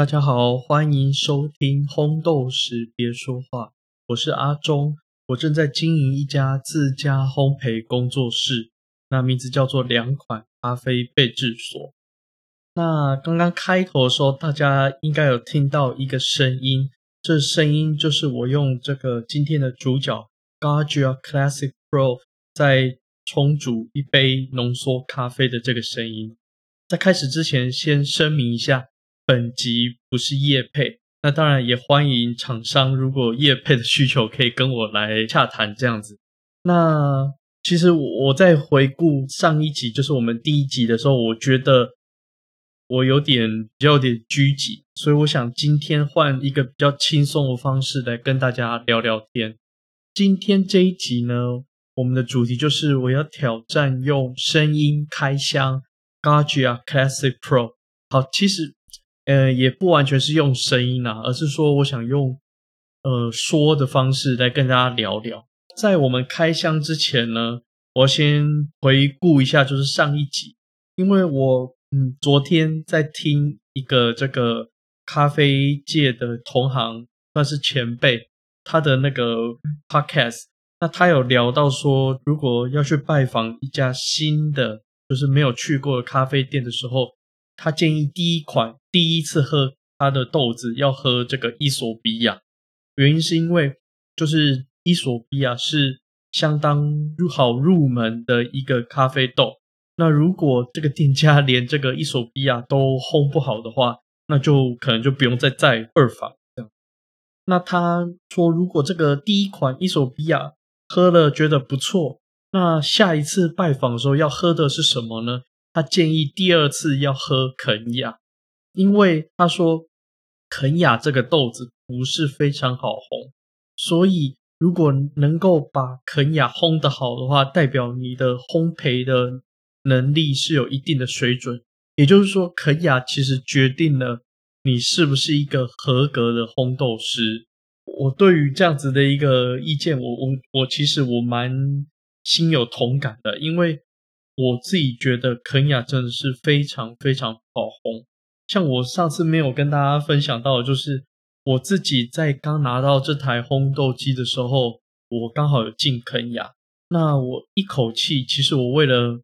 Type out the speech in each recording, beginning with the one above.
大家好，欢迎收听《烘豆时别说话》，我是阿忠，我正在经营一家自家烘焙工作室，那名字叫做两款咖啡备制所。那刚刚开头的时候，大家应该有听到一个声音，这声音就是我用这个今天的主角 Gargia Classic Pro 在冲煮一杯浓缩咖啡的这个声音。在开始之前，先声明一下。本集不是叶配，那当然也欢迎厂商如果叶配的需求可以跟我来洽谈这样子。那其实我在回顾上一集，就是我们第一集的时候，我觉得我有点比较有点拘谨，所以我想今天换一个比较轻松的方式来跟大家聊聊天。今天这一集呢，我们的主题就是我要挑战用声音开箱 Gargia Classic Pro。好，其实。呃，也不完全是用声音啊，而是说我想用呃说的方式来跟大家聊聊。在我们开箱之前呢，我先回顾一下，就是上一集，因为我嗯昨天在听一个这个咖啡界的同行，算是前辈，他的那个 podcast，那他有聊到说，如果要去拜访一家新的，就是没有去过的咖啡店的时候。他建议第一款第一次喝他的豆子要喝这个伊索比亚，原因是因为就是伊索比亚是相当入好入门的一个咖啡豆。那如果这个店家连这个伊索比亚都烘不好的话，那就可能就不用再再二访这样。那他说，如果这个第一款伊索比亚喝了觉得不错，那下一次拜访的时候要喝的是什么呢？他建议第二次要喝肯雅，因为他说肯雅这个豆子不是非常好烘，所以如果能够把肯雅烘得好的话，代表你的烘焙的能力是有一定的水准。也就是说，肯雅其实决定了你是不是一个合格的烘豆师。我对于这样子的一个意见，我我我其实我蛮心有同感的，因为。我自己觉得肯雅真的是非常非常好烘，像我上次没有跟大家分享到，就是我自己在刚拿到这台烘豆机的时候，我刚好有进肯雅，那我一口气，其实我为了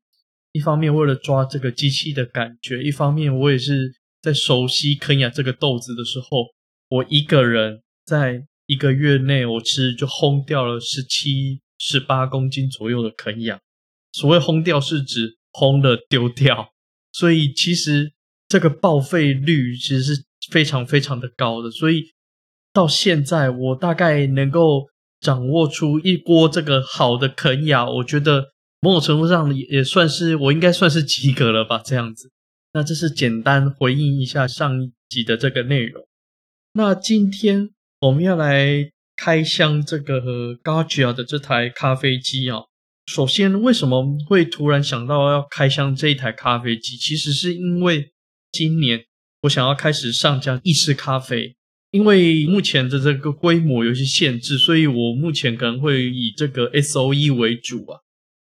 一方面为了抓这个机器的感觉，一方面我也是在熟悉肯雅这个豆子的时候，我一个人在一个月内，我其实就烘掉了十七、十八公斤左右的肯雅。所谓烘掉是指烘了丢掉，所以其实这个报废率其实是非常非常的高的。所以到现在我大概能够掌握出一锅这个好的肯雅，我觉得某种程度上也算是我应该算是及格了吧。这样子，那这是简单回应一下上一集的这个内容。那今天我们要来开箱这个 Gargia 的这台咖啡机啊。首先，为什么会突然想到要开箱这一台咖啡机？其实是因为今年我想要开始上架意式咖啡，因为目前的这个规模有些限制，所以我目前可能会以这个 S O E 为主啊。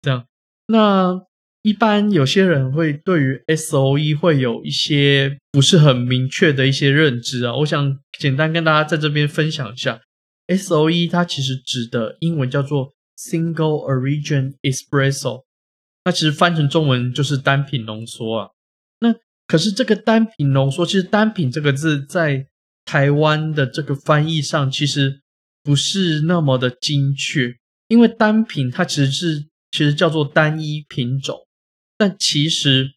这样，那一般有些人会对于 S O E 会有一些不是很明确的一些认知啊。我想简单跟大家在这边分享一下，S O E 它其实指的英文叫做。Single Origin Espresso，那其实翻成中文就是单品浓缩啊。那可是这个单品浓缩，其实单品这个字在台湾的这个翻译上其实不是那么的精确，因为单品它其实是其实叫做单一品种，但其实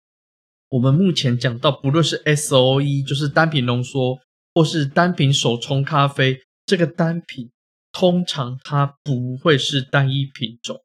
我们目前讲到，不论是 S O E 就是单品浓缩，或是单品手冲咖啡，这个单品。通常它不会是单一品种，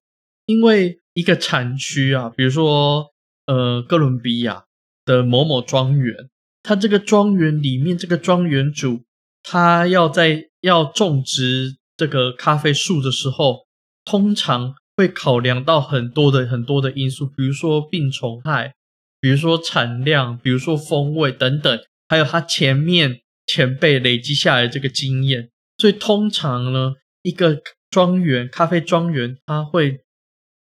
因为一个产区啊，比如说呃哥伦比亚的某某庄园，它这个庄园里面这个庄园主，他要在要种植这个咖啡树的时候，通常会考量到很多的很多的因素，比如说病虫害，比如说产量，比如说风味等等，还有他前面前辈累积下来这个经验，所以通常呢。一个庄园，咖啡庄园，它会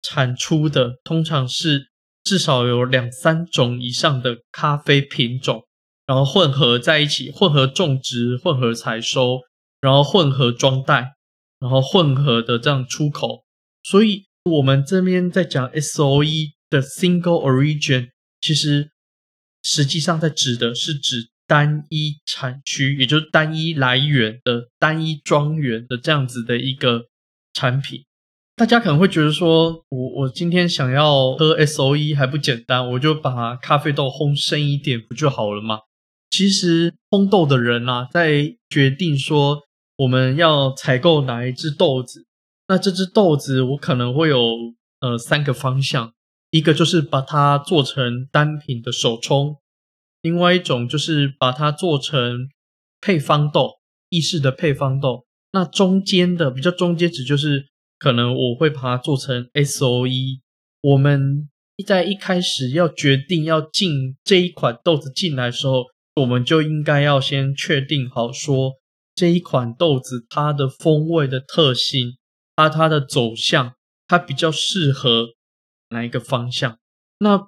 产出的通常是至少有两三种以上的咖啡品种，然后混合在一起，混合种植、混合采收，然后混合装袋，然后混合的这样出口。所以我们这边在讲 S O E 的 Single Origin，其实实际上在指的是指单一产区，也就是单一来源的单一庄园的这样子的一个产品。大家可能会觉得说，我我今天想要喝 S O E 还不简单，我就把咖啡豆烘深一点不就好了吗？其实烘豆的人啊，在决定说我们要采购哪一只豆子，那这只豆子我可能会有呃三个方向，一个就是把它做成单品的手冲，另外一种就是把它做成配方豆，意式的配方豆，那中间的比较中间值就是。可能我会把它做成 S O E。我们在一开始要决定要进这一款豆子进来的时候，我们就应该要先确定好，说这一款豆子它的风味的特性，它它的走向，它比较适合哪一个方向。那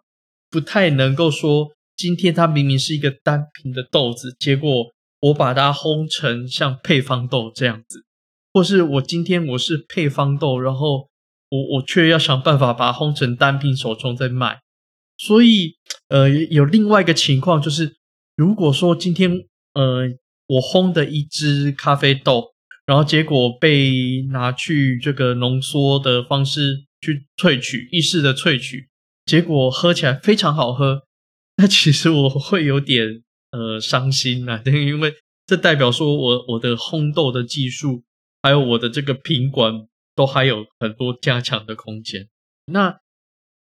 不太能够说，今天它明明是一个单品的豆子，结果我把它烘成像配方豆这样子。或是我今天我是配方豆，然后我我却要想办法把它烘成单品手冲再卖，所以呃有另外一个情况就是，如果说今天呃我烘的一支咖啡豆，然后结果被拿去这个浓缩的方式去萃取，意式的萃取，结果喝起来非常好喝，那其实我会有点呃伤心啊，因为这代表说我我的烘豆的技术。还有我的这个品管都还有很多加强的空间。那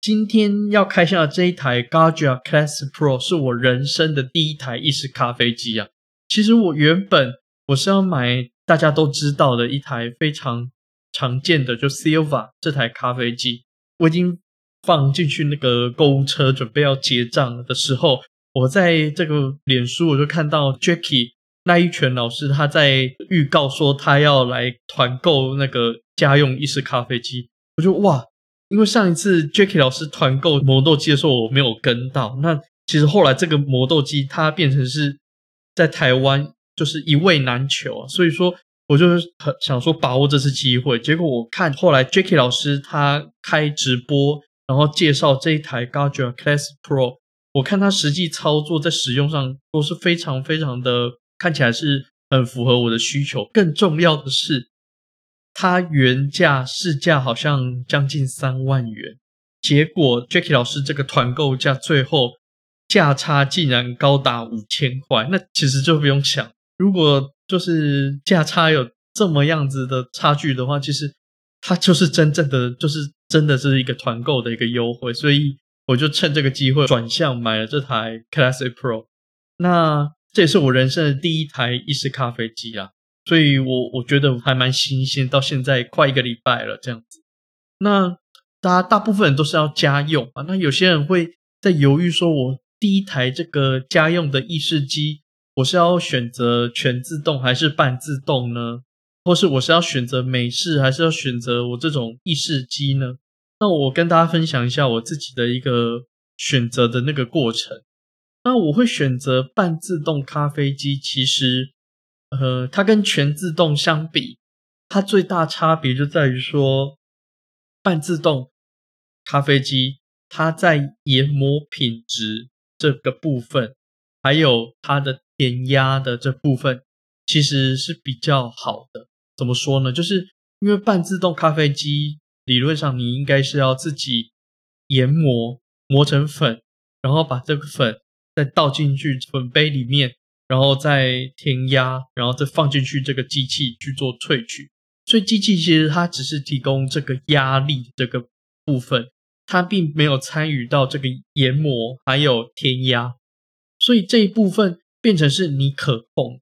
今天要开箱的这一台 Gaggia Class Pro 是我人生的第一台意式咖啡机啊。其实我原本我是要买大家都知道的一台非常常见的就 Silva 这台咖啡机，我已经放进去那个购物车准备要结账的时候，我在这个脸书我就看到 Jacky。那一拳老师他在预告说他要来团购那个家用意式咖啡机，我就哇，因为上一次 Jacky 老师团购磨豆机的时候我没有跟到，那其实后来这个磨豆机它变成是在台湾就是一位难求啊，所以说我就很想说把握这次机会，结果我看后来 Jacky 老师他开直播，然后介绍这一台 Gaggia Class Pro，我看它实际操作在使用上都是非常非常的。看起来是很符合我的需求。更重要的是，它原价市价好像将近三万元，结果 Jacky 老师这个团购价最后价差竟然高达五千块。那其实就不用想，如果就是价差有这么样子的差距的话，其实它就是真正的，就是真的是一个团购的一个优惠。所以我就趁这个机会转向买了这台 Classic Pro。那这也是我人生的第一台意式咖啡机啊，所以我我觉得还蛮新鲜，到现在快一个礼拜了这样子。那大家大部分人都是要家用啊，那有些人会在犹豫，说我第一台这个家用的意式机，我是要选择全自动还是半自动呢？或是我是要选择美式，还是要选择我这种意式机呢？那我跟大家分享一下我自己的一个选择的那个过程。那我会选择半自动咖啡机，其实，呃，它跟全自动相比，它最大差别就在于说，半自动咖啡机它在研磨品质这个部分，还有它的填压的这部分，其实是比较好的。怎么说呢？就是因为半自动咖啡机理论上你应该是要自己研磨磨成粉，然后把这个粉。再倒进去粉杯里面，然后再填压，然后再放进去这个机器去做萃取。所以机器其实它只是提供这个压力这个部分，它并没有参与到这个研磨还有填压。所以这一部分变成是你可控。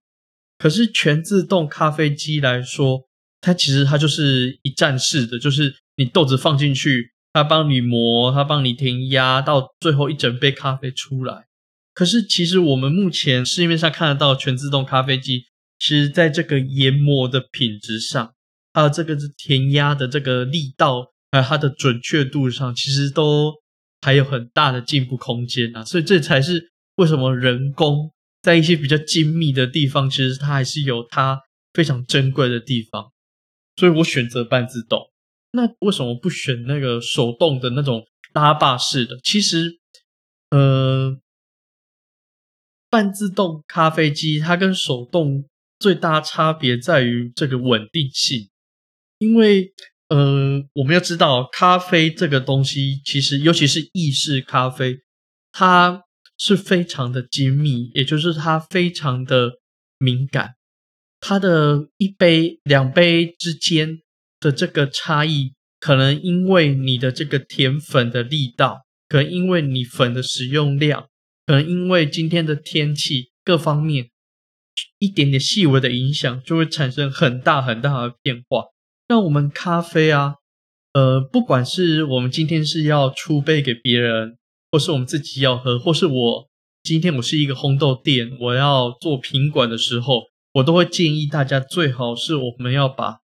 可是全自动咖啡机来说，它其实它就是一站式的，就是你豆子放进去，它帮你磨，它帮你填压，到最后一整杯咖啡出来。可是，其实我们目前市面上看得到全自动咖啡机，其实在这个研磨的品质上，还有这个是填压的这个力道，还有它的准确度上，其实都还有很大的进步空间啊！所以这才是为什么人工在一些比较精密的地方，其实它还是有它非常珍贵的地方。所以我选择半自动。那为什么不选那个手动的那种拉把式的？其实，呃，半自动咖啡机它跟手动最大差别在于这个稳定性，因为。呃，我们要知道，咖啡这个东西，其实尤其是意式咖啡，它是非常的精密，也就是它非常的敏感。它的一杯、两杯之间的这个差异，可能因为你的这个甜粉的力道，可能因为你粉的使用量，可能因为今天的天气各方面一点点细微的影响，就会产生很大很大的变化。那我们咖啡啊，呃，不管是我们今天是要出杯给别人，或是我们自己要喝，或是我今天我是一个烘豆店，我要做品管的时候，我都会建议大家最好是我们要把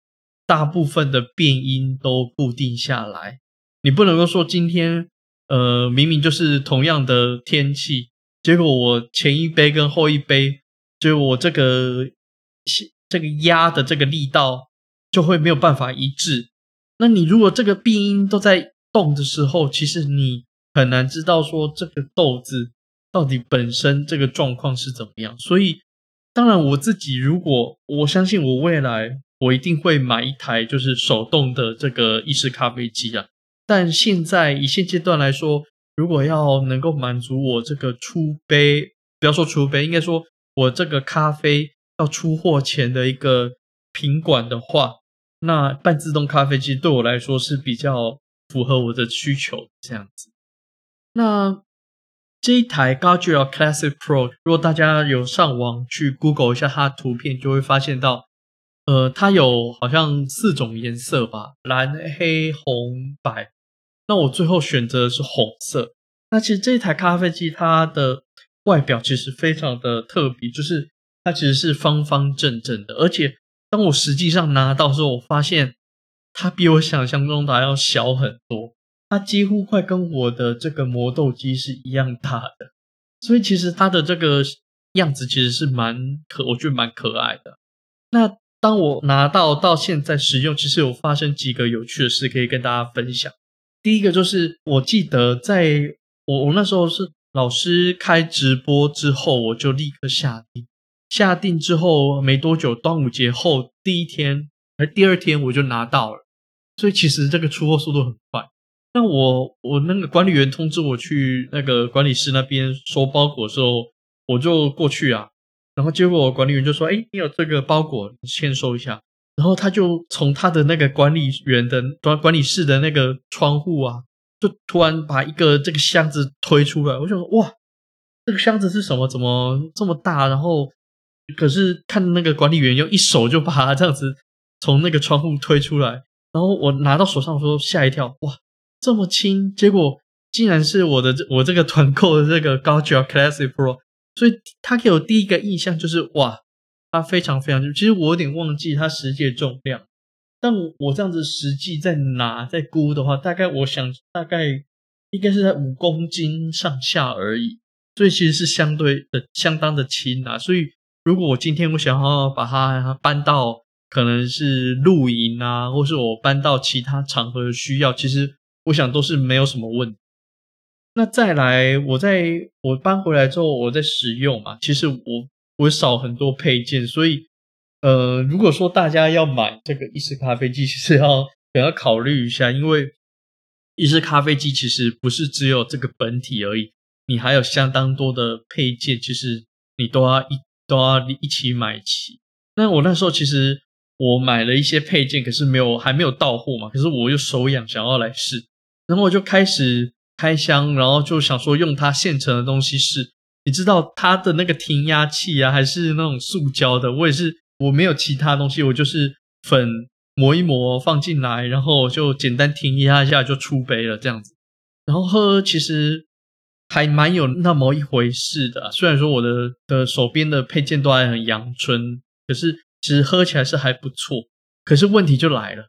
大部分的变音都固定下来。你不能够说今天，呃，明明就是同样的天气，结果我前一杯跟后一杯，就我这个这个压的这个力道。就会没有办法一致。那你如果这个变音都在动的时候，其实你很难知道说这个豆子到底本身这个状况是怎么样。所以，当然我自己如果我相信我未来我一定会买一台就是手动的这个意式咖啡机啊。但现在以现阶段来说，如果要能够满足我这个出杯，不要说出杯，应该说我这个咖啡要出货前的一个。品管的话，那半自动咖啡机对我来说是比较符合我的需求这样子。那这一台 g a d g e Classic Pro，如果大家有上网去 Google 一下它的图片，就会发现到，呃，它有好像四种颜色吧，蓝、黑、红、白。那我最后选择的是红色。那其实这台咖啡机它的外表其实非常的特别，就是它其实是方方正正的，而且。当我实际上拿到时候，我发现它比我想象中的还要小很多，它几乎快跟我的这个磨豆机是一样大的，所以其实它的这个样子其实是蛮可，我觉得蛮可爱的。那当我拿到到现在使用，其实有发生几个有趣的事可以跟大家分享。第一个就是，我记得在我我那时候是老师开直播之后，我就立刻下定。下定之后没多久，端午节后第一天，而第二天我就拿到了，所以其实这个出货速度很快。那我我那个管理员通知我去那个管理室那边收包裹的时候，我就过去啊，然后结果管理员就说：“哎，你有这个包裹，签收一下。”然后他就从他的那个管理员的管管理室的那个窗户啊，就突然把一个这个箱子推出来。我就说：“哇，这个箱子是什么？怎么这么大？”然后。可是看那个管理员用一手就把它这样子从那个窗户推出来，然后我拿到手上的时候吓一跳，哇，这么轻！结果竟然是我的我这个团购的这个高级 Classic Pro，所以他给我第一个印象就是哇，它非常非常重。其实我有点忘记它实际的重量，但我这样子实际在拿在估的话，大概我想大概应该是在五公斤上下而已，所以其实是相对的相当的轻啊，所以。如果我今天我想要把它搬到可能是露营啊，或是我搬到其他场合需要，其实我想都是没有什么问题。那再来，我在我搬回来之后，我在使用嘛，其实我我少很多配件，所以呃，如果说大家要买这个意式咖啡机，其实要也要考虑一下，因为意式咖啡机其实不是只有这个本体而已，你还有相当多的配件，其实你都要一。都要一起买齐。那我那时候其实我买了一些配件，可是没有还没有到货嘛。可是我又手痒，想要来试，然后我就开始开箱，然后就想说用它现成的东西试。你知道它的那个填压器啊，还是那种塑胶的？我也是，我没有其他东西，我就是粉磨一磨放进来，然后就简单填压一下就出杯了这样子。然后喝其实。还蛮有那么一回事的，虽然说我的的手边的配件都还很阳春，可是其实喝起来是还不错。可是问题就来了，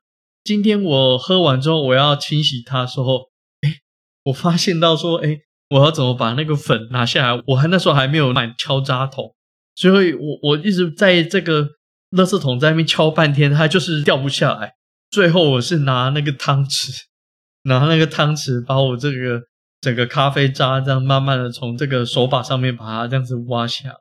今天我喝完之后，我要清洗它的时候，我发现到说，哎，我要怎么把那个粉拿下来？我还那时候还没有买敲渣桶，所以我我一直在这个垃圾桶在那边敲半天，它就是掉不下来。最后我是拿那个汤匙，拿那个汤匙把我这个整个咖啡渣这样慢慢的从这个手把上面把它这样子挖下。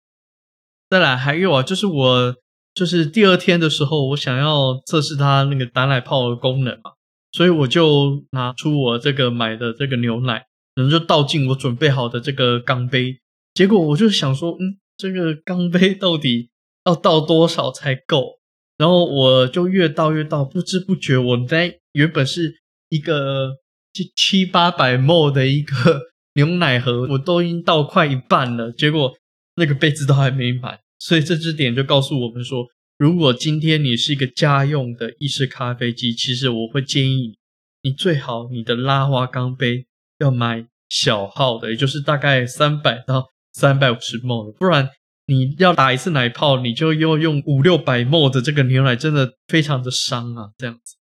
再来还有啊，就是我就是第二天的时候，我想要测试它那个打奶泡的功能嘛，所以我就拿出我这个买的这个牛奶，然后就倒进我准备好的这个钢杯。结果我就想说，嗯，这个钢杯到底要倒多少才够？然后我就越倒越倒，不知不觉我在原本是一个七七八百 ml 的一个 牛奶盒，我都已经倒快一半了，结果那个杯子都还没满。所以这支点就告诉我们说，如果今天你是一个家用的意式咖啡机，其实我会建议你最好你的拉花钢杯要买小号的，也就是大概三百到三百五十 ml 的，不然。你要打一次奶泡，你就要用五六百沫的这个牛奶，真的非常的伤啊！这样子，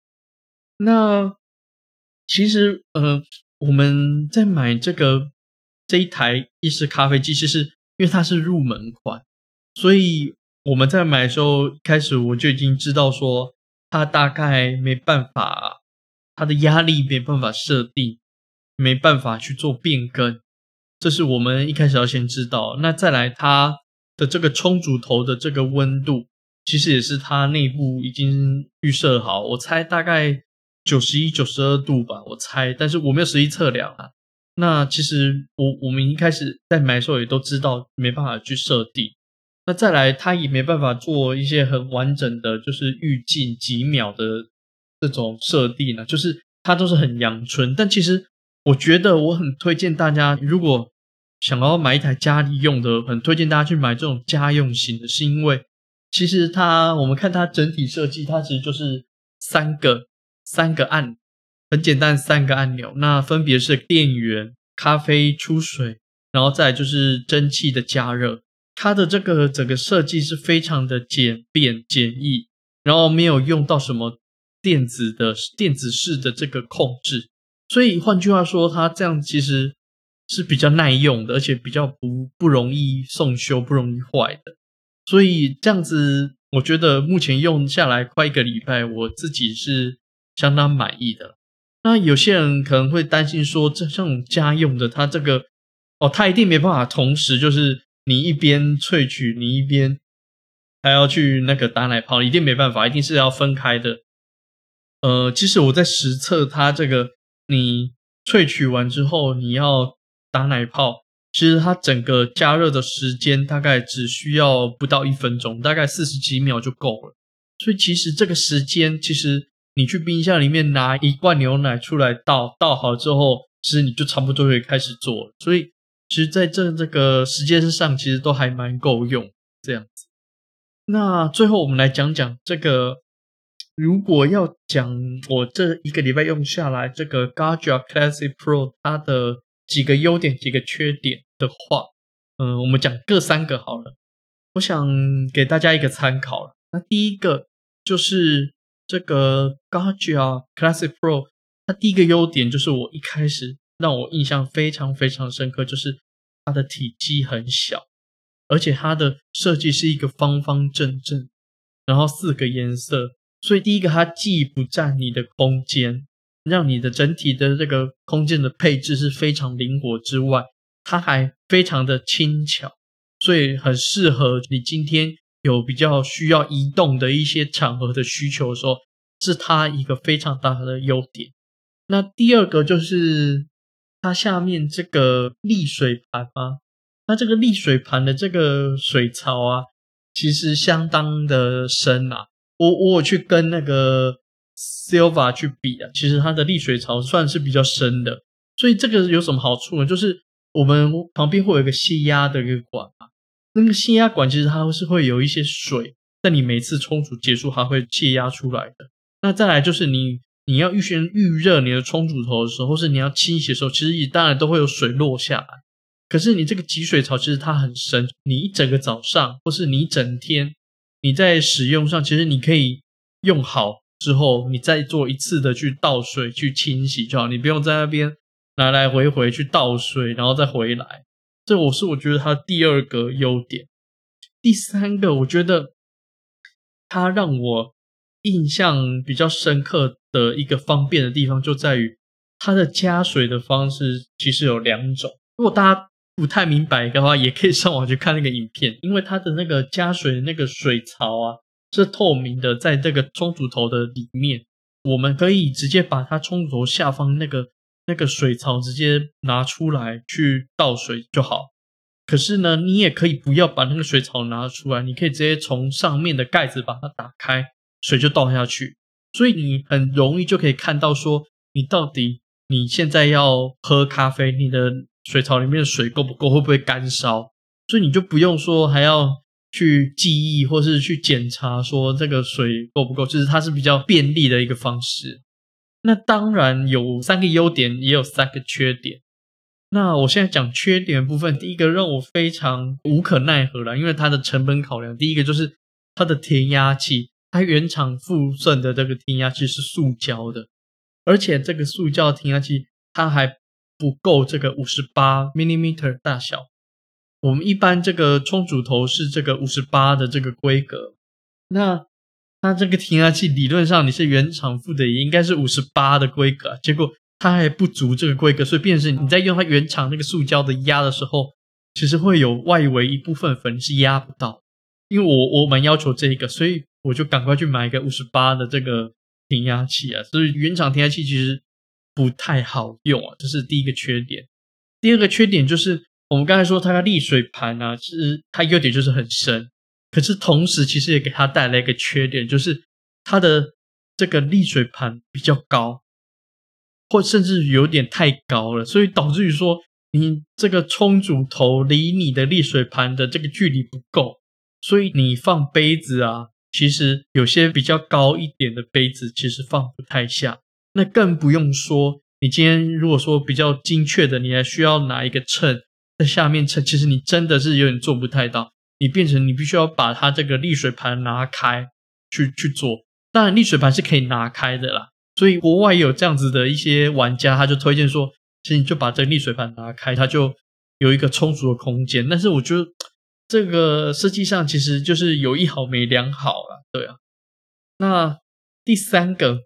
那其实呃，我们在买这个这一台意式咖啡机，其实因为它是入门款，所以我们在买的时候，一开始我就已经知道说，它大概没办法，它的压力没办法设定，没办法去做变更，这是我们一开始要先知道。那再来它。的这个冲煮头的这个温度，其实也是它内部已经预设好，我猜大概九十一、九十二度吧，我猜，但是我没有实际测量啊。那其实我我们一开始在买的时候也都知道没办法去设定，那再来它也没办法做一些很完整的，就是预计几秒的这种设定呢，就是它都是很阳春。但其实我觉得我很推荐大家，如果想要买一台家里用的，很推荐大家去买这种家用型的，是因为其实它，我们看它整体设计，它其实就是三个三个按，很简单三个按钮，那分别是电源、咖啡出水，然后再就是蒸汽的加热。它的这个整个设计是非常的简便简易，然后没有用到什么电子的电子式的这个控制，所以换句话说，它这样其实。是比较耐用的，而且比较不不容易送修、不容易坏的，所以这样子，我觉得目前用下来快一个礼拜，我自己是相当满意的。那有些人可能会担心说，这这种家用的，它这个哦，它一定没办法同时，就是你一边萃取，你一边还要去那个打奶泡，一定没办法，一定是要分开的。呃，其实我在实测它这个，你萃取完之后，你要打奶泡，其实它整个加热的时间大概只需要不到一分钟，大概四十几秒就够了。所以其实这个时间，其实你去冰箱里面拿一罐牛奶出来倒，倒好之后，其实你就差不多可以开始做。所以其实在这这个时间上，其实都还蛮够用这样子。那最后我们来讲讲这个，如果要讲我这一个礼拜用下来，这个 Gadget Classic Pro 它的。几个优点，几个缺点的话，嗯，我们讲各三个好了。我想给大家一个参考了。那第一个就是这个 Gadget Classic Pro，它第一个优点就是我一开始让我印象非常非常深刻，就是它的体积很小，而且它的设计是一个方方正正，然后四个颜色，所以第一个它既不占你的空间。让你的整体的这个空间的配置是非常灵活之外，它还非常的轻巧，所以很适合你今天有比较需要移动的一些场合的需求的时候，是它一个非常大的优点。那第二个就是它下面这个沥水盘啊，那这个沥水盘的这个水槽啊，其实相当的深啊，我我去跟那个。Silva 去比啊，其实它的沥水槽算是比较深的，所以这个有什么好处呢？就是我们旁边会有一个泄压的一个管嘛，那个泄压管其实它是会有一些水，在你每次冲煮结束，它会泄压出来的。那再来就是你你要预先预热你的冲煮头的时候，或是你要清洗的时候，其实也当然都会有水落下来。可是你这个集水槽其实它很深，你一整个早上或是你一整天你在使用上，其实你可以用好。之后，你再做一次的去倒水去清洗就好，你不用在那边来来回回去倒水，然后再回来。这我是我觉得它第二个优点。第三个，我觉得它让我印象比较深刻的一个方便的地方，就在于它的加水的方式其实有两种。如果大家不太明白的话，也可以上网去看那个影片，因为它的那个加水的那个水槽啊是透明的，在这个冲煮头的里面，我们可以直接把它冲煮头下方那个那个水槽直接拿出来去倒水就好。可是呢，你也可以不要把那个水槽拿出来，你可以直接从上面的盖子把它打开，水就倒下去。所以你很容易就可以看到说，你到底你现在要喝咖啡，你的水槽里面的水够不够，会不会干烧？所以你就不用说还要去记忆或是去检查说这个水够不够，就是它是比较便利的一个方式。那当然有三个优点，也有三个缺点。那我现在讲缺点部分，第一个让我非常无可奈何了，因为它的成本考量。第一个就是它的填压器，它原厂附赠的这个填压器是塑胶的，而且这个塑胶填压器它还不够这个五十八 millimeter 大小。我们一般这个冲煮头是这个五十八的这个规格，那它这个填压器理论上你是原厂附的，也应该是五十八的规格，结果。它还不足这个规格，所以便是你在用它原厂那个塑胶的压的时候，其实会有外围一部分粉是压不到。因为我我蛮要求这一个，所以我就赶快去买一个五十八的这个填压器啊。所以原厂填压器其实不太好用啊，这是第一个缺点。第二个缺点就是我们刚才说它的沥水盘啊，其实它优点就是很深，可是同时其实也给它带来一个缺点，就是它的这个沥水盘比较高。或甚至有点太高了，所以导致于说，你这个冲煮头离你的沥水盘的这个距离不够，所以你放杯子啊，其实有些比较高一点的杯子其实放不太下。那更不用说，你今天如果说比较精确的，你还需要拿一个秤在下面称，其实你真的是有点做不太到。你变成你必须要把它这个沥水盘拿开去去做，当然沥水盘是可以拿开的啦。所以国外有这样子的一些玩家，他就推荐说，其实你就把这个沥水盘拿开，它就有一个充足的空间。但是我觉得这个设计上其实就是有一好没两好，对啊。那第三个，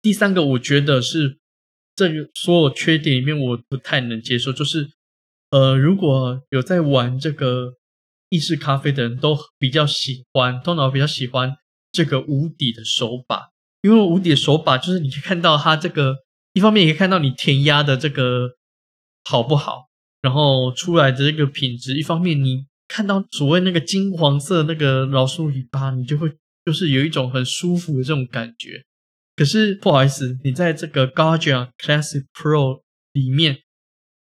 第三个我觉得是这个所有缺点里面我不太能接受，就是呃，如果有在玩这个意式咖啡的人都比较喜欢，通常比较喜欢这个无底的手把。因为无底的手把，就是你可以看到它这个，一方面也可以看到你填压的这个好不好，然后出来的这个品质。一方面你看到所谓那个金黄色那个老鼠尾巴，你就会就是有一种很舒服的这种感觉。可是不好意思，你在这个 Gaggia Classic Pro 里面，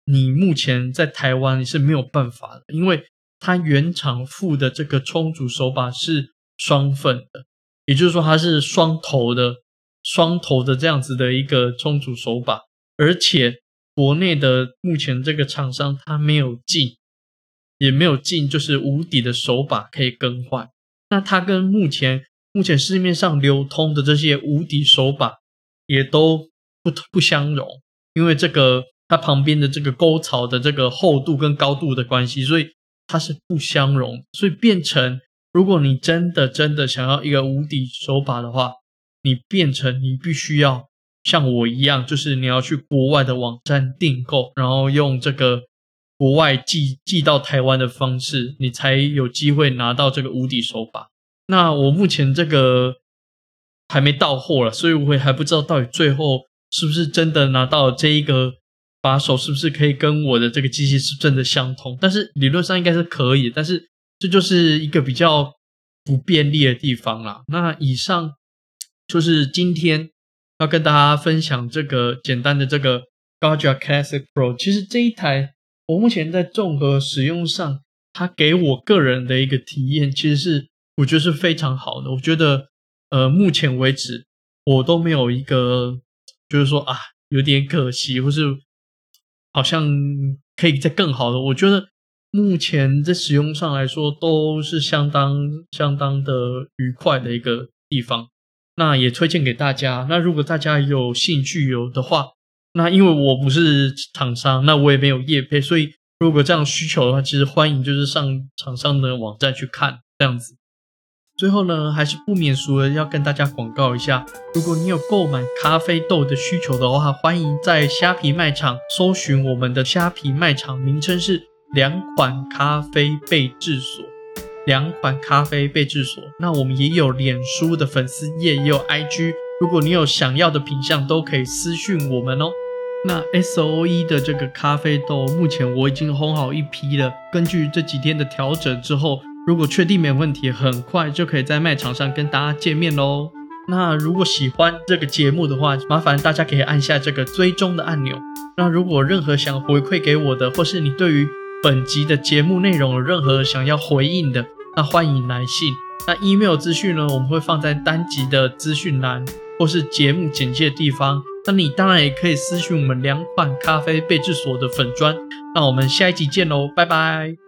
你目前在台湾你是没有办法的，因为它原厂附的这个冲煮手把是双份的。也就是说，它是双头的、双头的这样子的一个冲煮手把，而且国内的目前这个厂商它没有进，也没有进，就是无底的手把可以更换。那它跟目前目前市面上流通的这些无底手把也都不不相容，因为这个它旁边的这个沟槽的这个厚度跟高度的关系，所以它是不相容，所以变成。如果你真的真的想要一个无底手把的话，你变成你必须要像我一样，就是你要去国外的网站订购，然后用这个国外寄寄到台湾的方式，你才有机会拿到这个无底手把。那我目前这个还没到货了，所以我还不知道到底最后是不是真的拿到这一个把手，是不是可以跟我的这个机器是真的相通。但是理论上应该是可以，但是。这就是一个比较不便利的地方啦。那以上就是今天要跟大家分享这个简单的这个 Gaja Classic Pro。其实这一台我目前在综合使用上，它给我个人的一个体验，其实是我觉得是非常好的。我觉得呃，目前为止我都没有一个就是说啊有点可惜，或是好像可以再更好的。我觉得。目前在使用上来说都是相当相当的愉快的一个地方，那也推荐给大家。那如果大家有兴趣有的话，那因为我不是厂商，那我也没有业配，所以如果这样需求的话，其实欢迎就是上厂商的网站去看这样子。最后呢，还是不免俗的要跟大家广告一下，如果你有购买咖啡豆的需求的话，欢迎在虾皮卖场搜寻我们的虾皮卖场名称是两款咖啡备制所，两款咖啡备制所。那我们也有脸书的粉丝页，也有 IG，如果你有想要的品相，都可以私讯我们哦。那 S O E 的这个咖啡豆，目前我已经烘好一批了，根据这几天的调整之后。如果确定没问题，很快就可以在卖场上跟大家见面喽。那如果喜欢这个节目的话，麻烦大家可以按下这个追踪的按钮。那如果任何想回馈给我的，或是你对于本集的节目内容有任何想要回应的，那欢迎来信。那 email 资讯呢，我们会放在单集的资讯栏或是节目简介的地方。那你当然也可以私讯我们两款咖啡备置所的粉砖。那我们下一集见喽，拜拜。